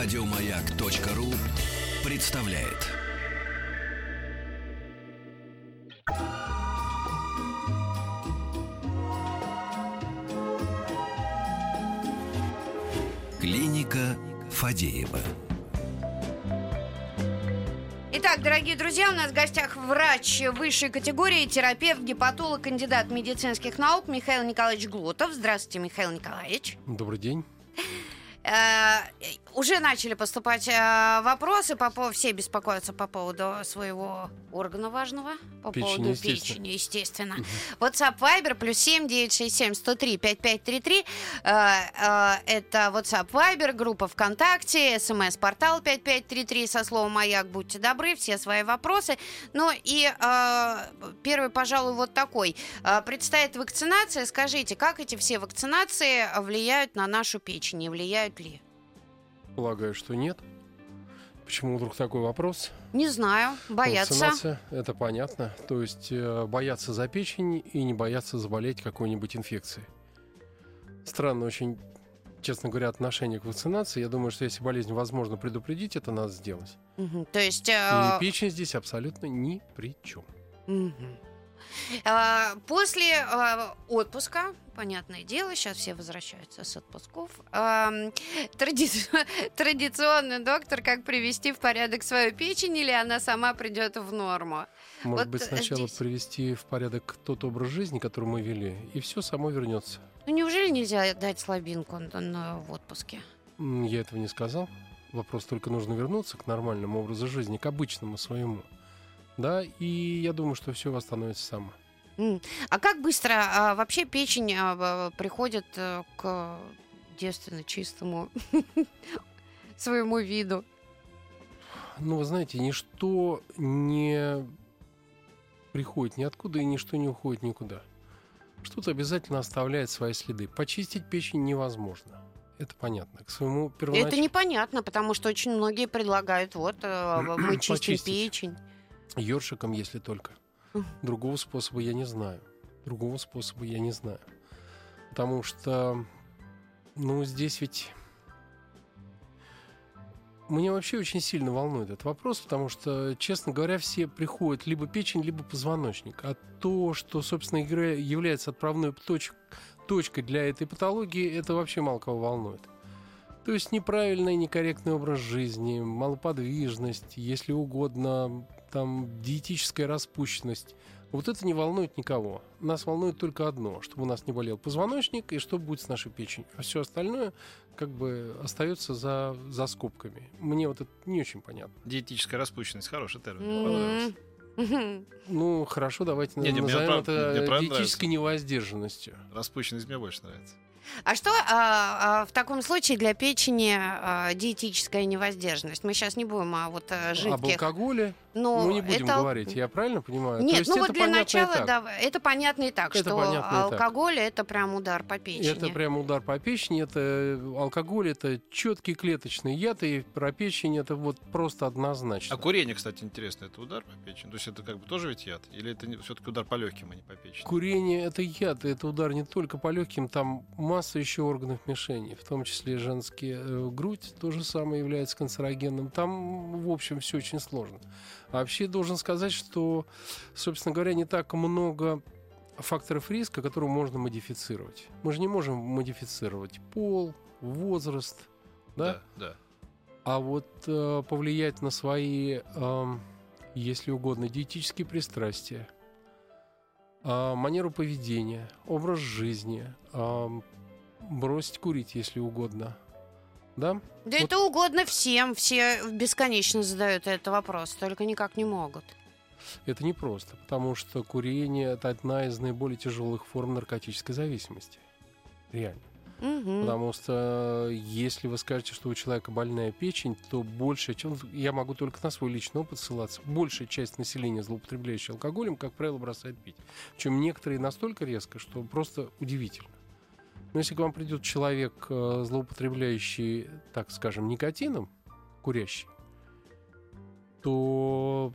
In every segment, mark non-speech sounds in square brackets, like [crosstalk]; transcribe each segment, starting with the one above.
Радиомаяк.ру представляет. Клиника Фадеева. Итак, дорогие друзья, у нас в гостях врач высшей категории, терапевт, гепатолог, кандидат медицинских наук Михаил Николаевич Глотов. Здравствуйте, Михаил Николаевич. Добрый день. Э, уже начали поступать э, вопросы, по поводу, все беспокоятся по поводу своего органа важного, по Печени, поводу естественно. печени, естественно. WhatsApp Viber плюс 7 967 103 5533. Э, э, Это WhatsApp Viber, группа ВКонтакте, смс-портал 5533 со словом «Маяк». Будьте добры, все свои вопросы. Ну и э, первый, пожалуй, вот такой. Предстоит вакцинация. Скажите, как эти все вакцинации влияют на нашу печень? Не влияют ли? Полагаю, что нет. Почему вдруг такой вопрос? Не знаю, боятся. Вакцинация, это понятно. То есть э, бояться за печень и не бояться заболеть какой-нибудь инфекцией. Странно очень, честно говоря, отношение к вакцинации. Я думаю, что если болезнь возможно предупредить, это надо сделать. Мгм. То есть... И э, печень здесь абсолютно ни при чем. мгм. А, После а, отпуска, понятное дело, сейчас все возвращаются с отпусков. ам, тради- [laughs] Традиционный доктор, как привести в порядок свою печень, или она сама придет в норму? Может Вот, быть, сначала здесь- привести в порядок тот образ жизни, который мы вели, и все само вернется. Ну неужели нельзя дать слабинку на- в отпуске? Я этого не сказал. Вопрос только нужно вернуться к нормальному образу жизни, к обычному своему. Да, и я думаю, что все восстановится само. А как быстро а, вообще печень а, в- приходит э, к девственно чистому [laughs] своему виду? Ну, вы знаете, ничто не приходит ниоткуда, и ничто не уходит никуда. Что-то обязательно оставляет свои следы. Почистить печень невозможно. Это понятно. К своему первонач- Это непонятно, потому что очень многие предлагают, вот, э, [clears throat] мы чистим Почистить. печень. Ёршиком, если только. Другого способа я не знаю. Другого способа я не знаю. Потому что, ну, здесь ведь... Меня вообще очень сильно волнует этот вопрос, потому что, честно говоря, все приходят либо печень, либо позвоночник. А то, что, собственно, игра является отправной точ- точкой для этой патологии, это вообще мало кого волнует. То есть неправильный, некорректный образ жизни, малоподвижность, если угодно, там диетическая распущенность. Вот это не волнует никого. Нас волнует только одно, чтобы у нас не болел позвоночник и что будет с нашей печенью. А все остальное как бы остается за, за скобками. Мне вот это не очень понятно. Диетическая распущенность. Хороший термин. мне. Мгм. [laughs] Ну, хорошо, давайте Не, не, мне назовем мне это правда диетической невоздержанностью. Распущенность мне больше нравится. А что а, а, в таком случае для печени а, диетическая невоздержанность? Мы сейчас не будем о вот а, Об жидких. алкоголе Ну, мы не будем это говорить, я правильно понимаю? Нет, ну вот для начала, да, это понятно и так, Это что понятно и так. алкоголь это прям удар по печени. Это прям удар по печени, это э, алкоголь, это четкий клеточный яд, и про печень это вот просто однозначно. А курение, кстати, интересно, это удар по печени? То есть это как бы тоже ведь яд? Или это все-таки удар по легким, а не по печени? Курение это яд, это удар не только по легким, там масса еще органов мишени, в том числе женские э, грудь, то же самое является канцерогенным. Там, в общем, все очень сложно. А вообще должен сказать, что, собственно говоря, не так много факторов риска, которые можно модифицировать. Мы же не можем модифицировать пол, возраст, да? да. А вот э, повлиять на свои, эм, если угодно, диетические пристрастия, а, манеру поведения, образ жизни, ам, бросить курить, если угодно. Да? Да Вот- это угодно всем, все бесконечно задают этот вопрос, только никак не могут. Это непросто, потому что курение это одна из наиболее тяжелых форм наркотической зависимости. Реально. Мгм. Потому что э, если вы скажете, что у человека больная печень, то большая, чем я могу только на свой личный опыт ссылаться, большая часть населения, злоупотребляющая алкоголем, как правило, бросает пить. Причем некоторые настолько резко, что просто удивительно. Но если к вам придет человек, э, злоупотребляющий, так скажем, никотином, курящий, то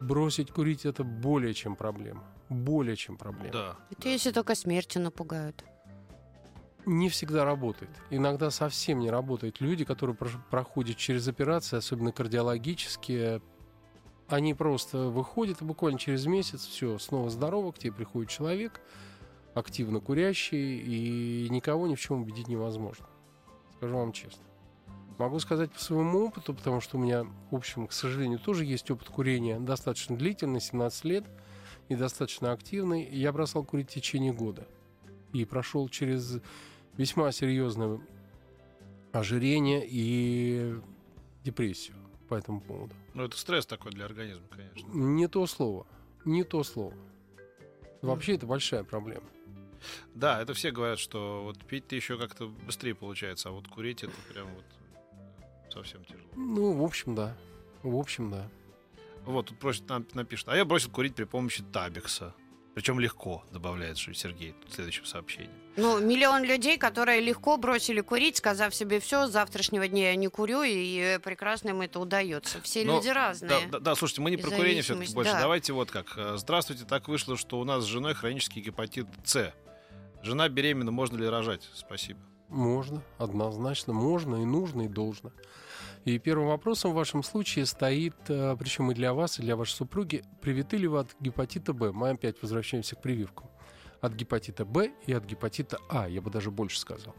бросить курить это более чем проблема. Более чем проблема. Да. Это если только смертью напугают. не всегда работает. Иногда совсем не работает. Люди, которые проходят через операции, особенно кардиологические, они просто выходят и буквально через месяц все снова здорово, к тебе приходит человек, активно курящий, и никого ни в чем убедить невозможно. Скажу вам честно. Могу сказать по своему опыту, потому что у меня, в общем, к сожалению, тоже есть опыт курения достаточно длительный, 17 лет, и достаточно активный. Я бросал курить в течение года. И прошел через весьма серьезное ожирение и депрессию по этому поводу. Ну, это стресс такой для организма, конечно. Не то слово. Не то слово. Вообще это большая проблема. Да, это все говорят, что вот пить-то еще как-то быстрее получается, а вот курить это прям вот совсем тяжело. Ну, в общем, да. В общем, да. Вот, тут просит, напишет, а я бросил курить при помощи табикса. Причем легко, добавляет что Сергей в следующем сообщении. Ну, миллион людей, которые легко бросили курить, сказав себе все, с завтрашнего дня я не курю, и э, прекрасно им это удается. Все Но- люди разные. Да, да, да, слушайте, мы не про курение все-таки больше. да. Давайте вот как. Э, Здравствуйте, так вышло, что у нас с женой хронический гепатит С. Жена беременна, можно ли рожать? Спасибо. Можно, однозначно, можно и нужно, и должно. И первым вопросом в вашем случае стоит, э, причем и для вас, и для вашей супруги, привиты ли вы от гепатита Б? Мы опять возвращаемся к прививкам. От гепатита Б и от гепатита А, я бы даже больше сказал.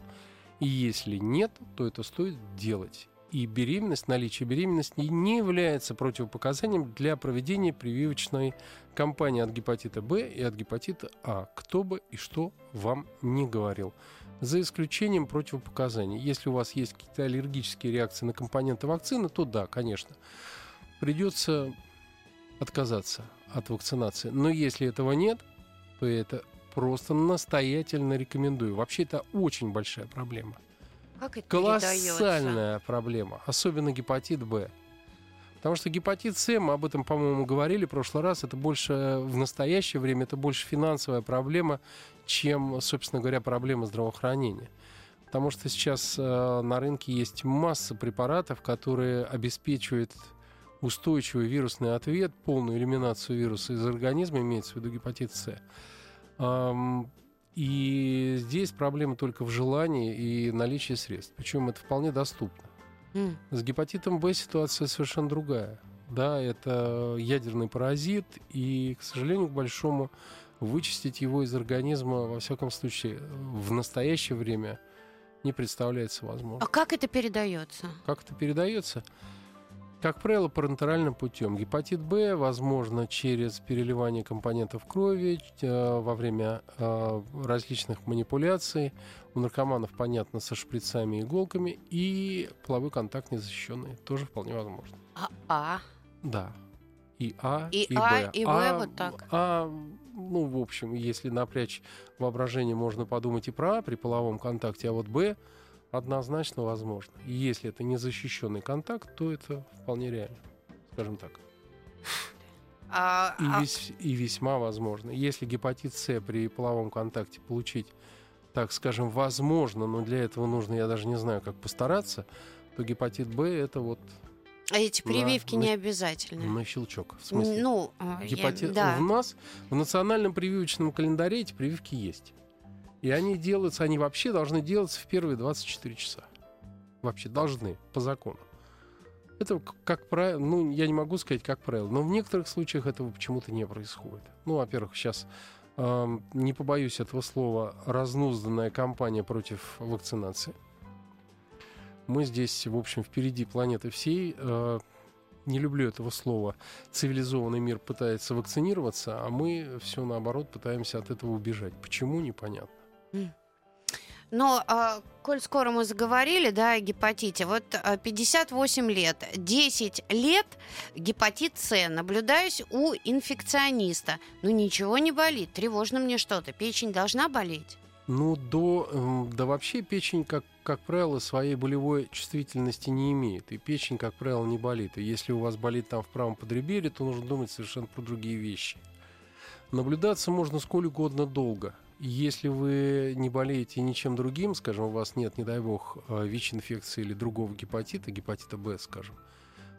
И если нет, то это стоит делать. И беременность, наличие беременности не является противопоказанием для проведения прививочной кампании от гепатита Б и от гепатита А. Кто бы и что вам не говорил за исключением противопоказаний. Если у вас есть какие-то аллергические реакции на компоненты вакцины, то да, конечно, придется отказаться от вакцинации. Но если этого нет, то это просто настоятельно рекомендую. Вообще это очень большая проблема. Как это передается? Колоссальная проблема, особенно гепатит Б. Потому что гепатит С, мы об этом, по-моему, говорили в прошлый раз, это больше в настоящее время, это больше финансовая проблема, чем, собственно говоря, проблема здравоохранения. Потому что сейчас э, на рынке есть масса препаратов, которые обеспечивают устойчивый вирусный ответ, полную элиминацию вируса из организма, имеется в виду гепатит С. И здесь проблема только в желании и наличии средств. Причем это вполне доступно. М. С гепатитом Б ситуация совершенно другая. Да, это ядерный паразит, и, к сожалению, к большому, вычистить его из организма, во всяком случае, в настоящее время не представляется возможным. А как это передается? Как это передается? Как правило, парентеральным путем. Гепатит Б возможно через переливание компонентов крови э, во время э, различных манипуляций. У наркоманов, понятно, со шприцами и иголками. И половой контакт незащищенный. Тоже вполне возможно. А, а. Да. И А, И и, А, Б. и Б вот так. А, ну, в общем, если напрячь воображение, можно подумать и про А при половом контакте, а вот Б однозначно возможно. И если это незащищенный контакт, то это вполне реально, скажем так. А, И, а- весь- и весьма возможно. Если гепатит С при половом контакте получить, так скажем, возможно, но для этого нужно, я даже не знаю, как постараться, то гепатит Б это вот а эти прививки на- не обязательны. на щелчок. В смысле? Ну, а, я- Гепатит... да. У нас в национальном прививочном календаре эти прививки есть. И они делаются, они вообще должны делаться в первые 24 часа. Вообще должны, по закону. Это как правило, ну, я не могу сказать, как правило, но в некоторых случаях этого почему-то не происходит. Ну, во-первых, сейчас, эм, не побоюсь этого слова, разнузданная кампания против вакцинации. Мы здесь, в общем, впереди планеты всей. Э, не люблю этого слова. Цивилизованный мир пытается вакцинироваться, а мы все наоборот пытаемся от этого убежать. Почему, непонятно. Но, а, коль скоро мы заговорили, да, о гепатите, вот а, 58 лет, 10 лет гепатит С, наблюдаюсь у инфекциониста. Ну, ничего не болит, тревожно мне что-то, печень должна болеть? Ну, до, эм, да вообще печень, как, как правило, своей болевой чувствительности не имеет. И печень, как правило, не болит. И если у вас болит там в правом подреберье, то нужно думать совершенно про другие вещи. Наблюдаться можно сколь угодно долго. Если вы не болеете ничем другим, скажем, у вас нет, не дай бог, э, ВИЧ-инфекции или другого гепатита, гепатита Б, скажем,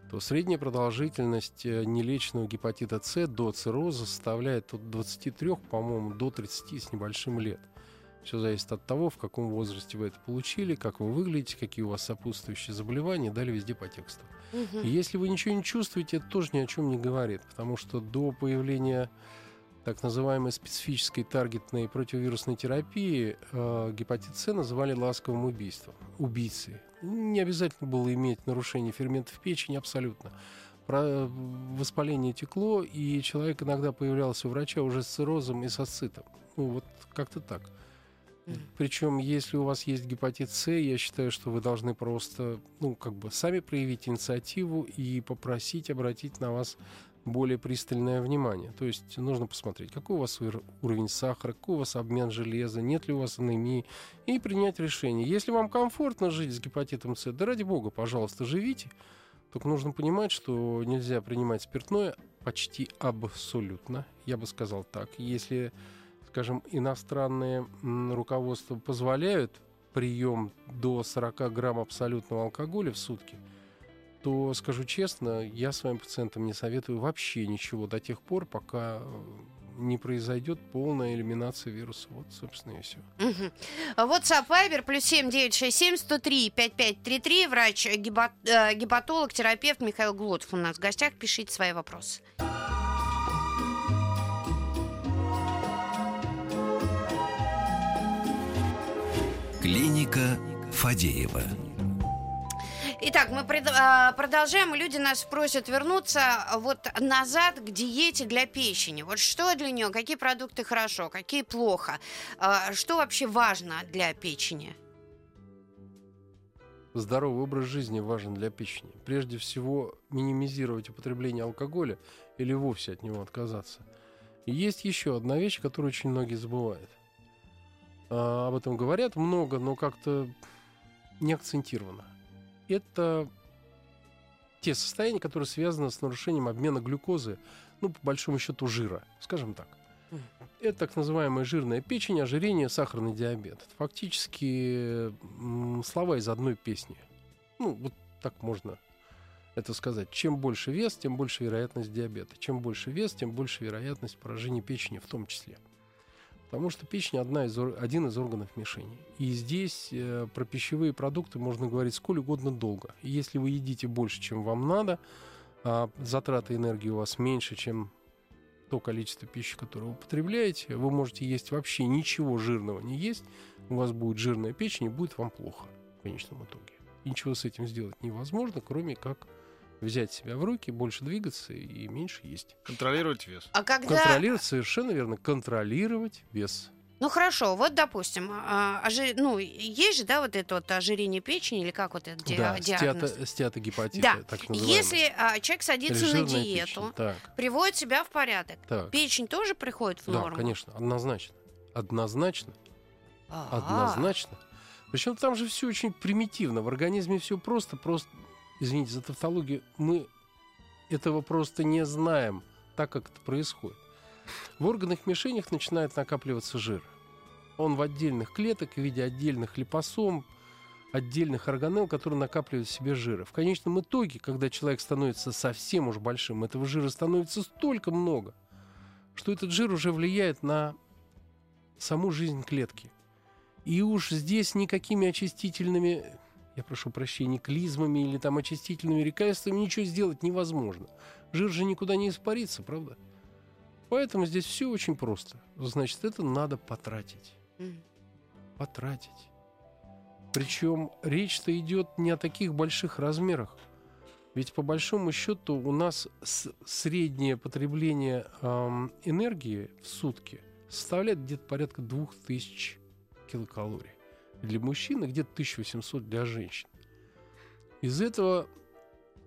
то средняя продолжительность э, нелеченного гепатита С до цирроза составляет от 23, по-моему, до 30 с небольшим лет. Все зависит от того, в каком возрасте вы это получили, как вы выглядите, какие у вас сопутствующие заболевания, далее везде по тексту. Мгм. И если вы ничего не чувствуете, это тоже ни о чем не говорит, потому что до появления так называемой специфической таргетной противовирусной терапии э, гепатит С называли ласковым убийством, убийцей. Не обязательно было иметь нарушение ферментов печени, абсолютно. Про воспаление текло, и человек иногда появлялся у врача уже с циррозом и с ацитом. Ну, вот как-то так. Причем, если у вас есть гепатит С, я считаю, что вы должны просто, ну, как бы сами проявить инициативу и попросить обратить на вас более пристальное внимание. То есть нужно посмотреть, какой у вас ур- уровень сахара, какой у вас обмен железа, нет ли у вас анемии, и принять решение. Если вам комфортно жить с гепатитом С, да ради бога, пожалуйста, живите. Только нужно понимать, что нельзя принимать спиртное почти абсолютно. Я бы сказал так. Если, скажем, иностранные руководства позволяют прием до 40 грамм абсолютного алкоголя в сутки, то, скажу честно, я своим пациентам не советую вообще ничего до тех пор, пока э, не произойдет полная элиминация вируса. Вот, собственно, и все. Мгм. WhatsApp Viber плюс семь девять шесть семь сто три пять пять три три. Врач э, гепат- э, гепатолог, терапевт Михаил Глотов у нас в гостях. Пишите свои вопросы. Клиника Фадеева. Итак, мы пред- а, продолжаем. Люди нас просят вернуться вот назад к диете для печени. Вот что для нее, какие продукты хорошо, какие плохо, А, что вообще важно для печени? Здоровый образ жизни важен для печени. Прежде всего, минимизировать употребление алкоголя или вовсе от него отказаться. И есть еще одна вещь, которую очень многие забывают. А, об этом говорят много, но как-то не акцентировано. Это те состояния, которые связаны с нарушением обмена глюкозы, ну, по большому счету, жира, скажем так. Это так называемая жирная печень, ожирение, сахарный диабет. Это фактически слова из одной песни. Ну, вот так можно это сказать. Чем больше вес, тем больше вероятность диабета. Чем больше вес, тем больше вероятность поражения печени в том числе. Потому что печень одна из, один из органов мишени. И здесь э, про пищевые продукты можно говорить сколь угодно долго. И если вы едите больше, чем вам надо, а затраты энергии у вас меньше, чем то количество пищи, которое вы употребляете, вы можете есть вообще ничего жирного не есть, у вас будет жирная печень и будет вам плохо в конечном итоге. Ничего с этим сделать невозможно, кроме как взять себя в руки, больше двигаться и меньше есть. Контролировать вес. А когда... Контролировать, совершенно верно, контролировать вес. Ну хорошо, вот допустим, а, ожи- ну есть же, да, вот это вот ожирение печени или как вот это ди- да, диагноз? стеато- Да. так называемые. Если а, человек садится на Жирная диету, печень. Приводит себя в порядок, так. печень тоже приходит в Да, норму? конечно, однозначно. Однозначно. А, Однозначно. Причем там же все очень примитивно. В организме все просто, просто, извините за тавтологию, мы этого просто не знаем, так как это происходит. В органах мишенях начинает накапливаться жир. Он в отдельных клеток в виде отдельных липосом, отдельных органелл, которые накапливают в себе жиры. В конечном итоге, когда человек становится совсем уж большим, этого жира становится столько много, что этот жир уже влияет на саму жизнь клетки. И уж здесь никакими очистительными, я прошу прощения, клизмами или там очистительными лекарствами ничего сделать невозможно. Жир же никуда не испарится, правда? Поэтому здесь все очень просто. Значит, это надо потратить. Потратить. Причем речь-то идет не о таких больших размерах. Ведь по большому счету у нас среднее потребление ам, энергии в сутки составляет где-то порядка 2000 килокалорий. Для мужчин и где-то 1800 для женщин. Из этого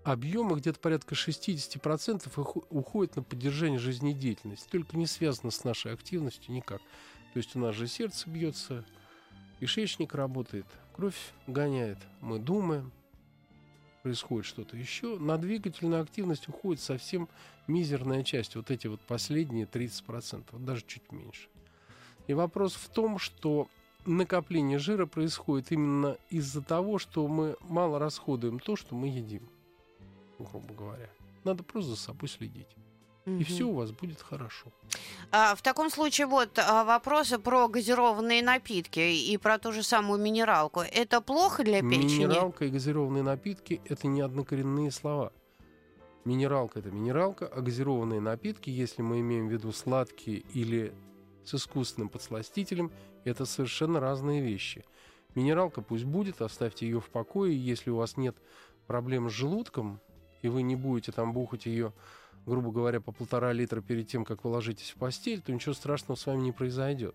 объема где-то порядка 60% уху- уходит на поддержание жизнедеятельности. Только не связано с нашей активностью никак. То есть у нас же сердце бьется, кишечник работает, кровь гоняет, мы думаем, происходит что-то еще. На двигательную активность уходит совсем мизерная часть, вот эти вот последние 30%, вот даже чуть меньше. И вопрос в том, что накопление жира происходит именно из-за того, что мы мало расходуем то, что мы едим, грубо говоря. Надо просто за собой следить. и все у вас будет хорошо. А, в таком случае вот а, вопросы про газированные напитки и про ту же самую минералку. Это плохо для печени? Минералка и газированные напитки – это не однокоренные слова. Минералка – это минералка, а газированные напитки, если мы имеем в виду сладкие или с искусственным подсластителем, это совершенно разные вещи. Минералка пусть будет, оставьте ее в покое. Если у вас нет проблем с желудком, и вы не будете там бухать ее грубо говоря, по полтора литра перед тем, как вы ложитесь в постель, то ничего страшного с вами не произойдет.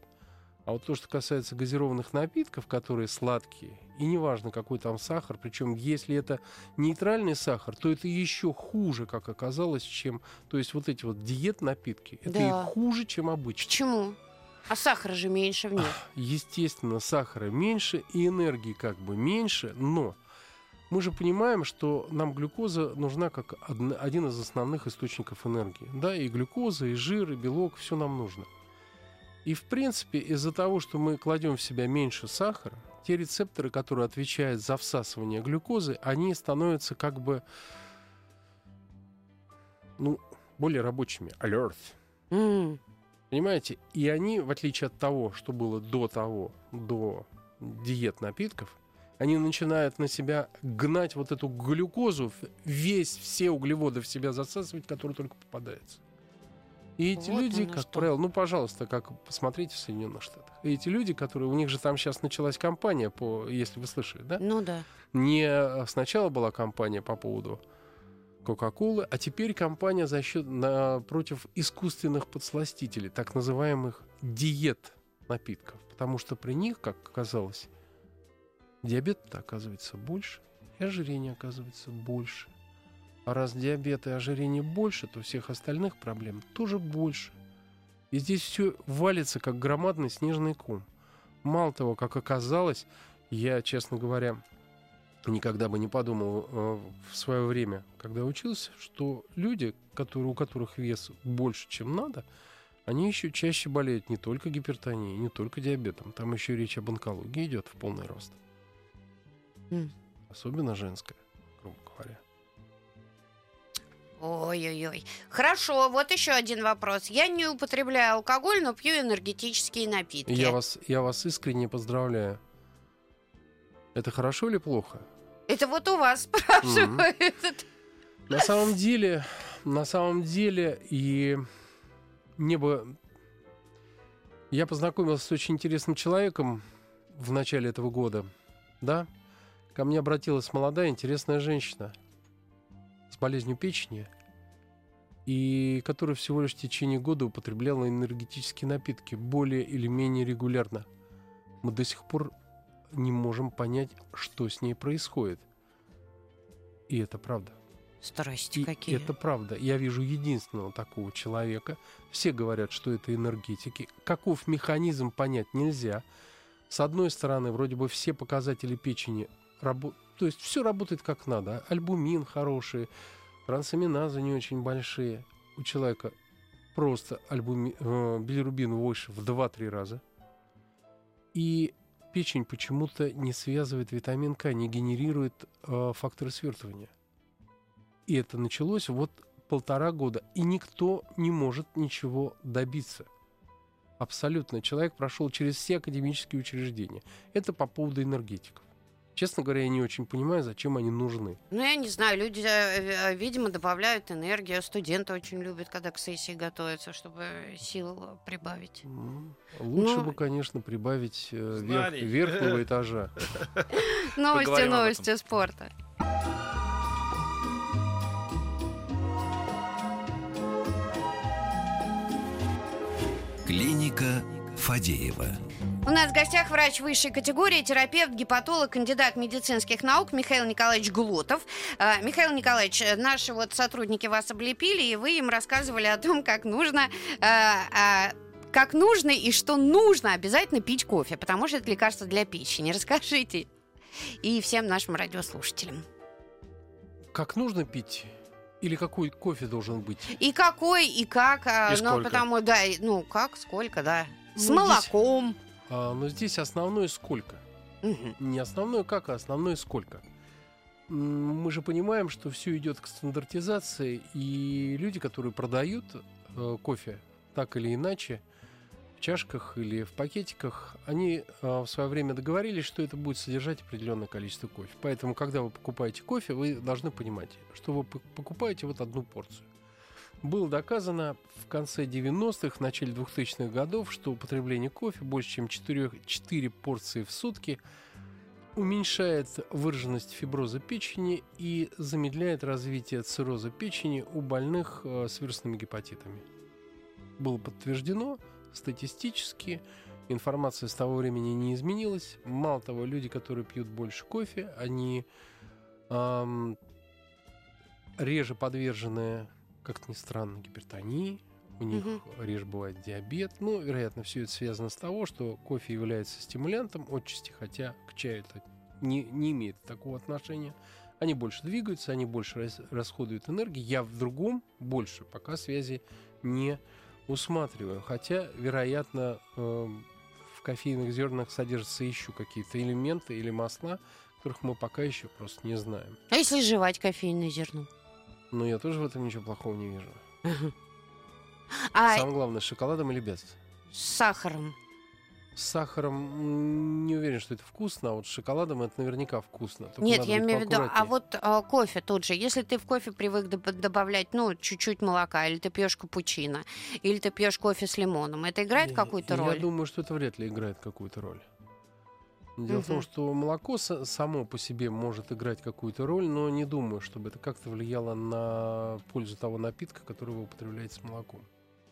А вот то, что касается газированных напитков, которые сладкие, и неважно, какой там сахар, причем если это нейтральный сахар, то это еще хуже, как оказалось, чем... То есть вот эти вот диет-напитки, это Да. и хуже, чем обычно. Почему? А сахара же меньше в них. Естественно, сахара меньше и энергии как бы меньше, но мы же понимаем, что нам глюкоза нужна как один из основных источников энергии. Да, и глюкоза, и жир, и белок, все нам нужно. И в принципе, из-за того, что мы кладем в себя меньше сахара, те рецепторы, которые отвечают за всасывание глюкозы, они становятся как бы ну, более рабочими. Alert. М. Понимаете? И они, в отличие от того, что было до того, до диет напитков, они начинают на себя гнать вот эту глюкозу, весь, все углеводы в себя засасывать, которые только попадаются. И эти Вот люди, как что. правило, ну, пожалуйста, как посмотрите в Соединенных Штатах. И эти люди, которые, у них же там сейчас началась кампания по, если вы слышали, да? Ну да. Не э, сначала была кампания по поводу Кока-Колы, а теперь кампания за счет на, против искусственных подсластителей, так называемых диет напитков. Потому что при них, как оказалось, диабет оказывается больше, и ожирение оказывается больше. А раз диабет и ожирение больше, то всех остальных проблем тоже больше. И здесь все валится, как громадный снежный ком. Мало того, как оказалось, я, честно говоря, никогда бы не подумал э, в свое время, когда учился, что люди, которые, у которых вес больше, чем надо, они еще чаще болеют не только гипертонией, не только диабетом. Там еще речь об онкологии идет в полный рост. М. Особенно женская, Ой-ой-ой. Хорошо, вот еще один вопрос. Я не употребляю алкоголь, но пью энергетические напитки. Я вас, я вас искренне поздравляю. Это хорошо или плохо? Это вот у вас [laughs] спрашивают. На самом деле, на самом деле, и мне бы... Я познакомился с очень интересным человеком в начале этого года, да? Ко мне обратилась молодая интересная женщина болезнью печени, и которая всего лишь в течение года употребляла энергетические напитки более или менее регулярно. Мы до сих пор не можем понять, что с ней происходит. И это правда. Страсти И какие. это правда. Я вижу единственного такого человека. Все говорят, что это энергетики. Каков механизм, понять нельзя. С одной стороны, вроде бы все показатели печени работают. То есть все работает как надо. Альбумин хороший, трансаминазы не очень большие. У человека просто альбуми... э, билирубин выше в 2-3 раза. И печень почему-то не связывает витамин К, не генерирует э, факторы свертывания. И это началось вот полтора года. И никто не может ничего добиться. Абсолютно. Человек прошел через все академические учреждения. Это по поводу энергетиков. Честно говоря, я не очень понимаю, зачем они нужны. Ну, я не знаю, люди, э, э, видимо, добавляют энергию. Студенты очень любят, когда к сессии готовятся, чтобы сил прибавить. Лучше Ну- бы, конечно, прибавить э, верх- верхнего [laughs] этажа. Новости, новости спорта. Клиника Фадеева. У нас в гостях врач высшей категории, терапевт, гепатолог, кандидат медицинских наук Михаил Николаевич Глотов. А, Михаил Николаевич, наши вот сотрудники вас облепили, и вы им рассказывали о том, как нужно а, а, как нужно и что нужно обязательно пить кофе, потому что это лекарство для печени. Расскажите и всем нашим радиослушателям. Как нужно пить? Или какой кофе должен быть? И какой, и как, И ну, сколько? потому, да, ну, как, сколько, да. С Ну, молоком. А, но здесь основное сколько. Не основное как, а основное сколько. Мы же понимаем, что все идет к стандартизации, и люди, которые продают э, кофе так или иначе, в чашках или в пакетиках, они э, в свое время договорились, что это будет содержать определенное количество кофе. Поэтому, когда вы покупаете кофе, вы должны понимать, что вы покупаете вот одну порцию. Было доказано в конце 90-х, в начале 2000-х годов, что употребление кофе больше, чем 4, 4 порции в сутки уменьшает выраженность фиброза печени и замедляет развитие цирроза печени у больных э, с вирусными гепатитами. Было подтверждено статистически, информация с того времени не изменилась. Мало того, люди, которые пьют больше кофе, они ам, реже подвержены, как ни странно, гипертонии, у них Мгм. реже бывает диабет. Ну, вероятно, все это связано с того, что кофе является стимулянтом отчасти, хотя к чаю это не, не имеет такого отношения. Они больше двигаются, они больше рас- расходуют энергии. Я в другом больше пока связи не усматриваю. Хотя, вероятно, эм, в кофейных зернах содержатся еще какие-то элементы или масла, которых мы пока еще просто не знаем. А если жевать кофейное зерно? Но я тоже в этом ничего плохого не вижу. [laughs] А Самое главное, с шоколадом или без? с сахаром? С сахаром не уверен, что это вкусно, а вот с шоколадом это наверняка вкусно. Только Нет, я имею в виду, а вот а, кофе тут же. Если ты в кофе привык доб- добавлять, ну, чуть-чуть молока, или ты пьешь капучино, или ты пьешь кофе с лимоном, это играет Я- какую-то я роль? думаю, что это вряд ли играет какую-то роль. Дело в том, что молоко са- само по себе может играть какую-то роль, но не думаю, чтобы это как-то влияло на пользу того напитка, который вы употребляете с молоком.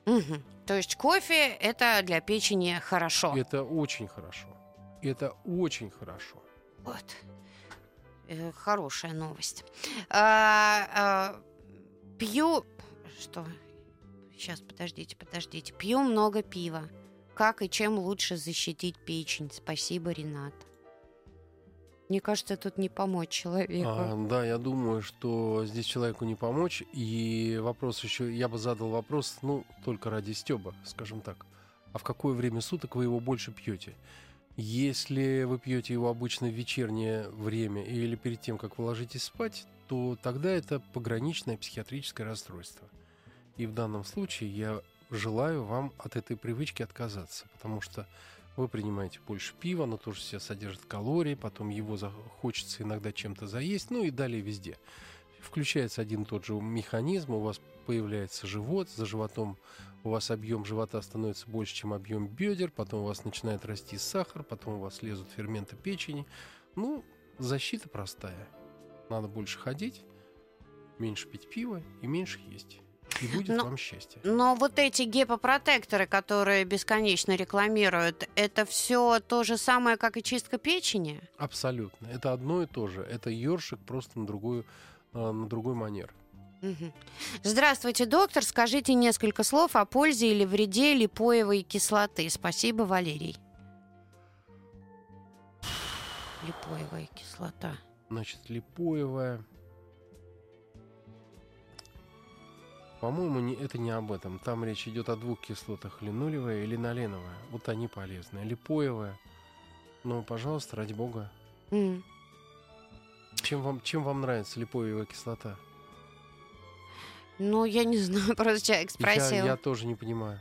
Мгм. То есть кофе это для печени хорошо. Это очень хорошо. Это очень хорошо. Вот. Э, Хорошая новость. А, а, пью... Что? Сейчас, подождите, подождите. Пью много пива. Как и чем лучше защитить печень? Спасибо, Ренат. Мне кажется, тут не помочь человеку. А, да, я думаю, что здесь человеку не помочь. И вопрос еще, я бы задал вопрос, ну, только ради стеба, скажем так. А в какое время суток вы его больше пьете? Если вы пьете его обычно в вечернее время или перед тем, как вы ложитесь спать, то тогда это пограничное психиатрическое расстройство. И в данном случае я желаю вам от этой привычки отказаться, потому что вы принимаете больше пива, оно тоже в себе содержит калории, потом его хочется иногда чем-то заесть, ну и далее везде. Включается один и тот же механизм, у вас появляется живот, за животом у вас объем живота становится больше, чем объем бедер, потом у вас начинает расти сахар, потом у вас лезут ферменты печени. Ну, защита простая. Надо больше ходить, меньше пить пиво и меньше есть. И будет Но- вам счастье. Но вот эти гепопротекторы, которые бесконечно рекламируют, это все то же самое, как и чистка печени? Абсолютно. Это одно и то же. Это ёршик просто на другую, э, на другой манер. Здравствуйте, доктор. Скажите несколько слов о пользе или вреде липоевой кислоты. Спасибо, Валерий. Липоевая кислота. Значит, липоевая. По-моему, это не об этом. Там речь идет о двух кислотах, линолевая и линоленовая. Вот они полезные. Липоевая. Ну, пожалуйста, ради бога. М. Чем вам, чем вам нравится липоевая кислота? Ну, я не знаю, [laughs] просто человек Я, спросил. я тоже не понимаю.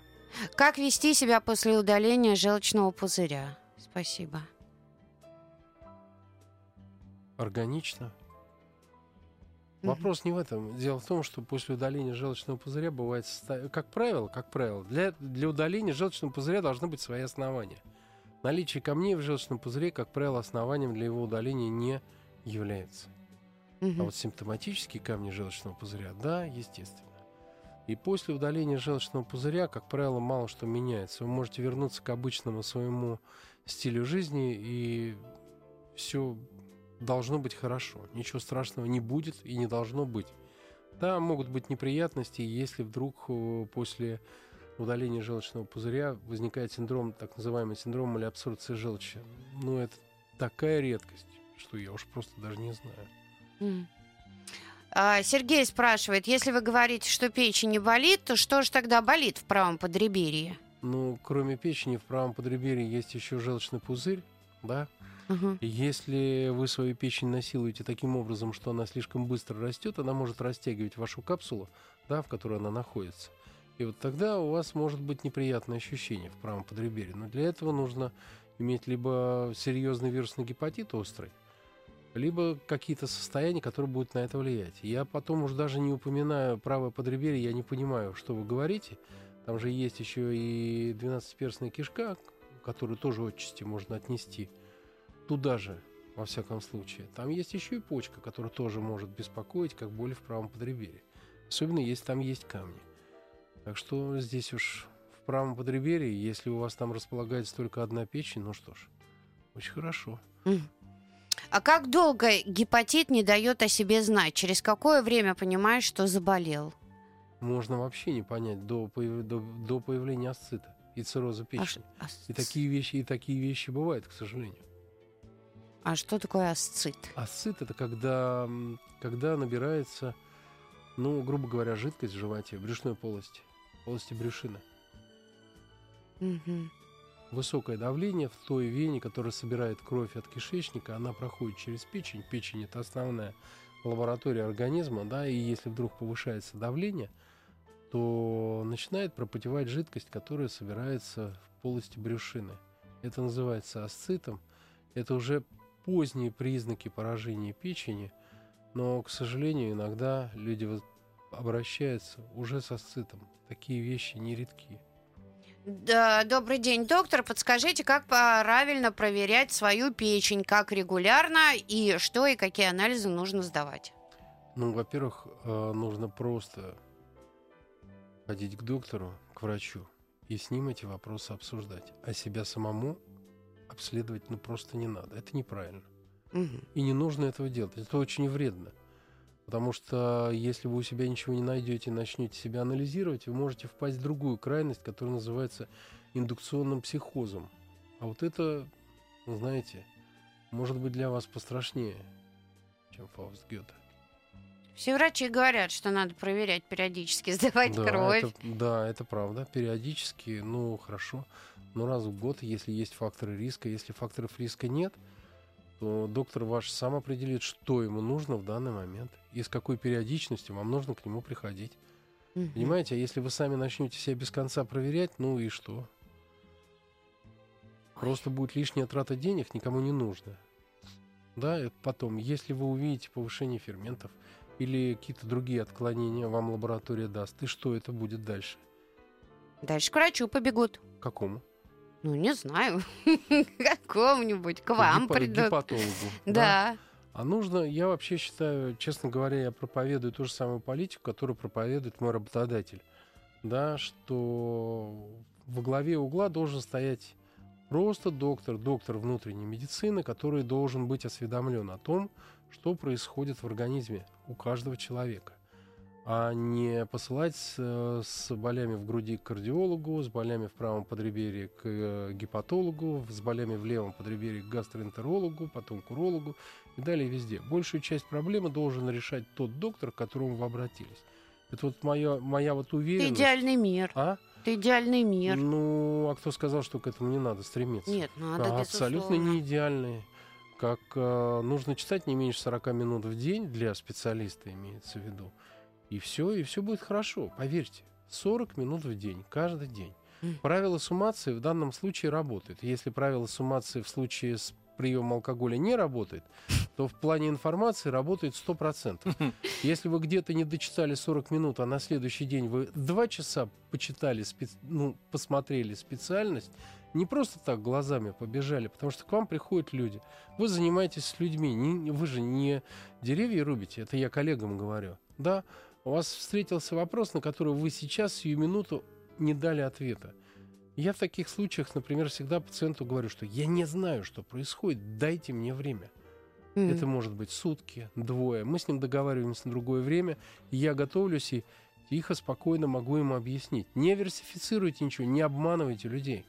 Как вести себя после удаления желчного пузыря? Спасибо. Органично. Вопрос не в этом. Дело в том, что после удаления желчного пузыря бывает, как правило, как правило, для, для удаления желчного пузыря должны быть свои основания. Наличие камней в желчном пузыре, как правило, основанием для его удаления не является. Мгм. А вот симптоматические камни желчного пузыря, да, естественно. И после удаления желчного пузыря, как правило, мало что меняется. Вы можете вернуться к обычному своему стилю жизни, и все должно быть хорошо. Ничего страшного не будет и не должно быть. Да, могут быть неприятности, если вдруг э, после удаления желчного пузыря возникает синдром, так называемый синдром малеабсорбции желчи. Ну, это такая редкость, что я уж просто даже не знаю. А, Сергей спрашивает, если вы говорите, что печень не болит, то что же тогда болит в правом подреберье? Ну, кроме печени, в правом подреберье есть еще желчный пузырь, да? И если вы свою печень насилуете таким образом, что она слишком быстро растет, она может растягивать вашу капсулу, да, в которой она находится. И вот тогда у вас может быть неприятное ощущение в правом подреберье. Но для этого нужно иметь либо серьезный вирусный гепатит острый, либо какие-то состояния, которые будут на это влиять. Я потом уже даже не упоминаю правое подреберье, я не понимаю, что вы говорите. Там же есть еще и 12-перстная кишка, которую тоже отчасти можно отнести туда же, во всяком случае. Там есть еще и почка, которая тоже может беспокоить, как боли в правом подреберье. Особенно, если там есть камни. Так что здесь уж в правом подреберье, если у вас там располагается только одна печень, ну что ж, очень хорошо. А как долго гепатит не дает о себе знать? Через какое время понимаешь, что заболел? Можно вообще не понять до, появ... до, до появления асцита и цирроза печени. А, и такие вещи, и такие вещи бывают, к сожалению. А что такое асцит? Асцит это когда, когда набирается, ну, грубо говоря, жидкость в животе, в брюшной полости полости брюшины. Угу. Высокое давление в той вене, которая собирает кровь от кишечника, она проходит через печень. Печень это основная лаборатория организма, да, и если вдруг повышается давление, то начинает пропотевать жидкость, которая собирается в полости брюшины. Это называется асцитом. Это уже поздние признаки поражения печени, но, к сожалению, иногда люди обращаются уже с асцитом. Такие вещи нередки. Да, добрый день, доктор. Подскажите, как правильно проверять свою печень, как регулярно и что и какие анализы нужно сдавать? Ну, во-первых, э, нужно просто ходить к доктору, к врачу и с ним эти вопросы обсуждать. А себя самому обследовать ну просто не надо. Это неправильно. Угу. И не нужно этого делать. Это очень вредно. Потому что если вы у себя ничего не найдете и начнете себя анализировать, вы можете впасть в другую крайность, которая называется индукционным психозом. А вот это, знаете, может быть для вас пострашнее, чем Фауст Гёте. Все врачи говорят, что надо проверять периодически, [laughs] сдавать да, кровь. Это, да, это правда. Периодически, ну, хорошо. Но раз в год, если есть факторы риска. Если факторов риска нет, то доктор ваш сам определит, что ему нужно в данный момент и с какой периодичностью вам нужно к нему приходить. Мгм. Понимаете, а если вы сами начнете себя без конца проверять, ну и что? Просто будет лишняя трата денег, никому не нужно. Да, потом, если вы увидите повышение ферментов или какие-то другие отклонения, вам лаборатория даст, и что это будет дальше? Дальше к врачу побегут. К какому? Ну, не знаю. [laughs] Какому-нибудь. К вам Гипа- придут. гепатологу. [laughs] Да. А нужно, я вообще считаю, честно говоря, я проповедую ту же самую политику, которую проповедует мой работодатель. Да, что во главе угла должен стоять просто доктор, доктор внутренней медицины, который должен быть осведомлен о том, что происходит в организме у каждого человека. А не посылать с, с болями в груди к кардиологу, с болями в правом подреберье к э, гепатологу, с болями в левом подреберье к гастроэнтерологу, потом к урологу и далее везде. Большую часть проблемы должен решать тот доктор, к которому вы обратились. Это вот моя, моя вот уверенность. идеальный мир. А? Ты идеальный мир. Ну, а кто сказал, что к этому не надо стремиться? Нет, надо, А, Абсолютно не идеальные. Как э, нужно читать не меньше 40 минут в день для специалиста, имеется в виду. И все, и все будет хорошо, поверьте. 40 минут в день, каждый день. Правило суммации в данном случае работает. Если правило суммации в случае с приемом алкоголя не работает, [laughs] то в плане информации работает 100%. [laughs] Если вы где-то не дочитали 40 минут, а на следующий день вы 2 часа почитали, спец- ну, посмотрели специальность, не просто так глазами побежали, потому что к вам приходят люди. Вы занимаетесь с людьми, не- вы же не деревья рубите, это я коллегам говорю. Да, у вас встретился вопрос, на который вы сейчас, сию минуту, не дали ответа. Я в таких случаях, например, всегда пациенту говорю, что я не знаю, что происходит, дайте мне время. М. Это может быть сутки, двое. Мы с ним договариваемся на другое время, и я готовлюсь и тихо, спокойно могу ему объяснить. Не версифицируйте ничего, не обманывайте людей.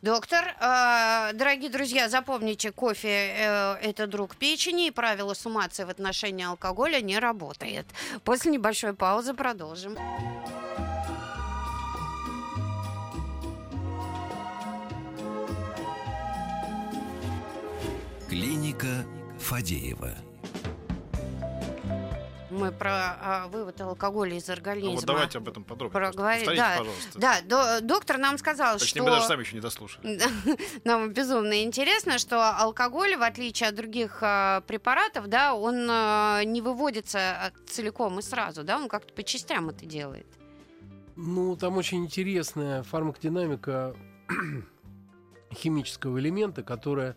Доктор, э, дорогие друзья, запомните, кофе э, это друг печени, и правило суммации в отношении алкоголя не работает. После небольшой паузы продолжим. Клиника Фадеева. Мы про а, вывод алкоголя из организма. Ну, вот давайте об этом подробнее. Проговорить, Повторите, да. пожалуйста. Да, до- доктор нам сказал, Точнее, что... мы даже сами еще не дослушали. [laughs] Нам безумно интересно, что алкоголь, в отличие от других а, препаратов, да, он а, не выводится а, целиком и сразу, да, он как-то по частям это делает. Ну, там очень интересная фармакодинамика [clears throat] химического элемента, которая,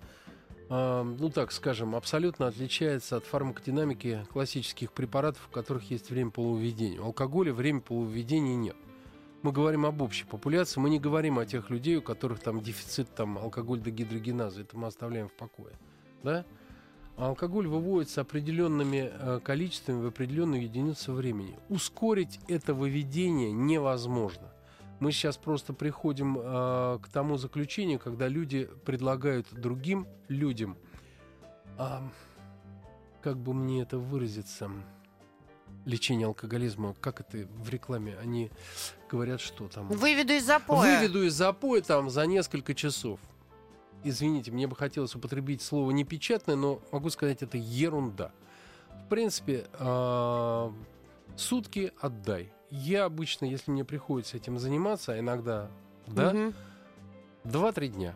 ну так скажем, абсолютно отличается от фармакодинамики классических препаратов, у которых есть время полувыведения. У алкоголя время полувыведения нет. Мы говорим об общей популяции, мы не говорим о тех людей, у которых там дефицит там, алкоголь-дегидрогеназы, это мы оставляем в покое. Да? А алкоголь выводится определенными э, количествами в определенную единицу времени. Ускорить это выведение невозможно. Мы сейчас просто приходим э, к тому заключению, когда люди предлагают другим людям, а, как бы мне это выразиться, лечение алкоголизма, как это в рекламе, они говорят, что там... Выведу из запоя. Выведу из запоя там за несколько часов. Извините, мне бы хотелось употребить слово непечатное, но могу сказать, это ерунда. В принципе, а, сутки отдай. Я обычно, если мне приходится этим заниматься, иногда, да. 2-3 дня.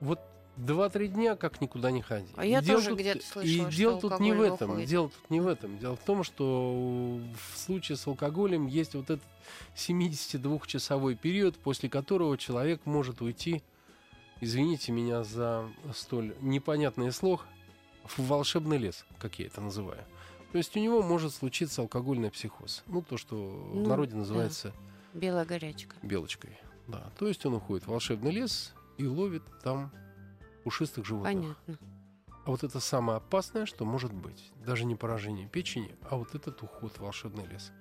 Вот 2-3 дня как никуда не ходи. А я дело тоже тут- где-то слышала, И дело тут не в этом. выходит. Дело тут не в этом. Дело в том, что в случае с алкоголем есть вот этот 72-часовой период, после которого человек может уйти, извините меня за столь непонятный слог, в волшебный лес, как я это называю. То есть у него может случиться алкогольный психоз. Ну, то, что в Ну, народе да. называется Белая горячка. белочкой. Да. То есть он уходит в волшебный лес и ловит там пушистых животных. Понятно. А вот это самое опасное, что может быть. Даже не поражение печени, а вот этот уход в волшебный лес.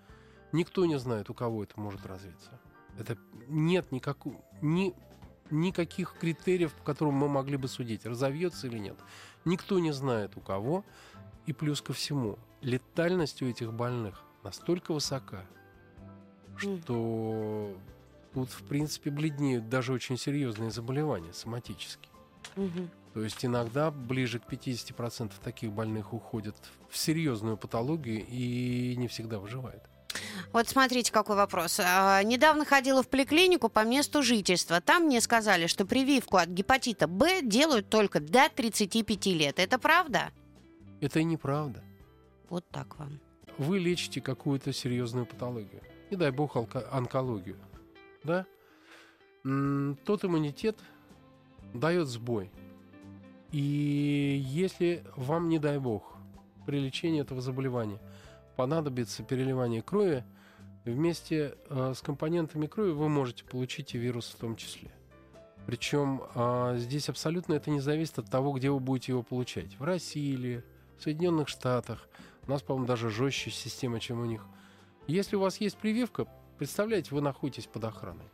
Никто не знает, у кого это может развиться. Это нет никакого, ни, никаких критериев, по которым мы могли бы судить, разовьется или нет. Никто не знает, у кого. И плюс ко всему, летальность у этих больных настолько высока, что тут, в принципе, бледнеют даже очень серьезные заболевания соматические. То есть иногда ближе к 50% таких больных уходят в серьезную патологию и не всегда выживают. Вот смотрите, какой вопрос. А, недавно ходила в поликлинику по месту жительства. Там мне сказали, что прививку от гепатита Б делают только до 35 лет. Это правда? Это и неправда. Вот так вам. Вы лечите какую-то серьезную патологию. Не дай бог онкологию. Да? Тот иммунитет дает сбой. И если вам, не дай бог, при лечении этого заболевания понадобится переливание крови, вместе э, с компонентами крови вы можете получить и вирус в том числе. Причем а, здесь абсолютно это не зависит от того, где вы будете его получать. В России или в Соединенных Штатах. У нас, по-моему, даже жестче система, чем у них. Если у вас есть прививка, представляете, вы находитесь под охраной.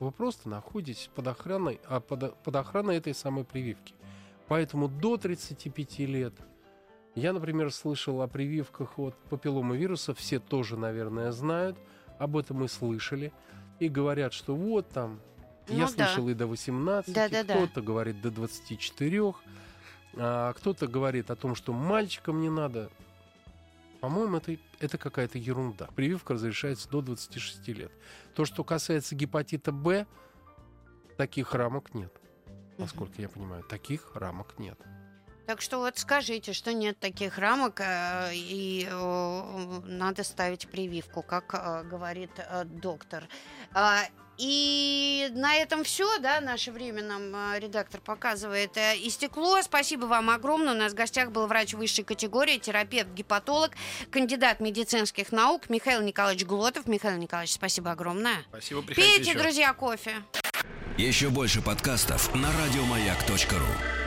Вы просто находитесь под охраной, а под, под охраной этой самой прививки. Поэтому до 35 лет я, например, слышал о прививках от папилломовируса, все тоже, наверное, знают, об этом и слышали, и говорят, что вот там, я Ну да. слышал и до 18, Да-да-да. кто-то говорит до 24, а кто-то говорит о том, что мальчикам не надо. По-моему, это, это какая-то ерунда. Прививка разрешается до 26 лет. То, что касается гепатита Б, таких рамок нет. Насколько я понимаю, таких рамок нет. Так что вот скажите, что нет таких рамок, э, и э, надо ставить прививку, как э, говорит доктор. И на этом все, да, наше время нам э, редактор показывает. э, Истекло. Спасибо вам огромное. У нас в гостях был врач высшей категории, терапевт-гепатолог, кандидат медицинских наук Михаил Николаевич Глотов. Михаил Николаевич, спасибо огромное. Спасибо, приходите Пейте, еще. друзья, кофе. Еще больше подкастов на радиомаяк.ру.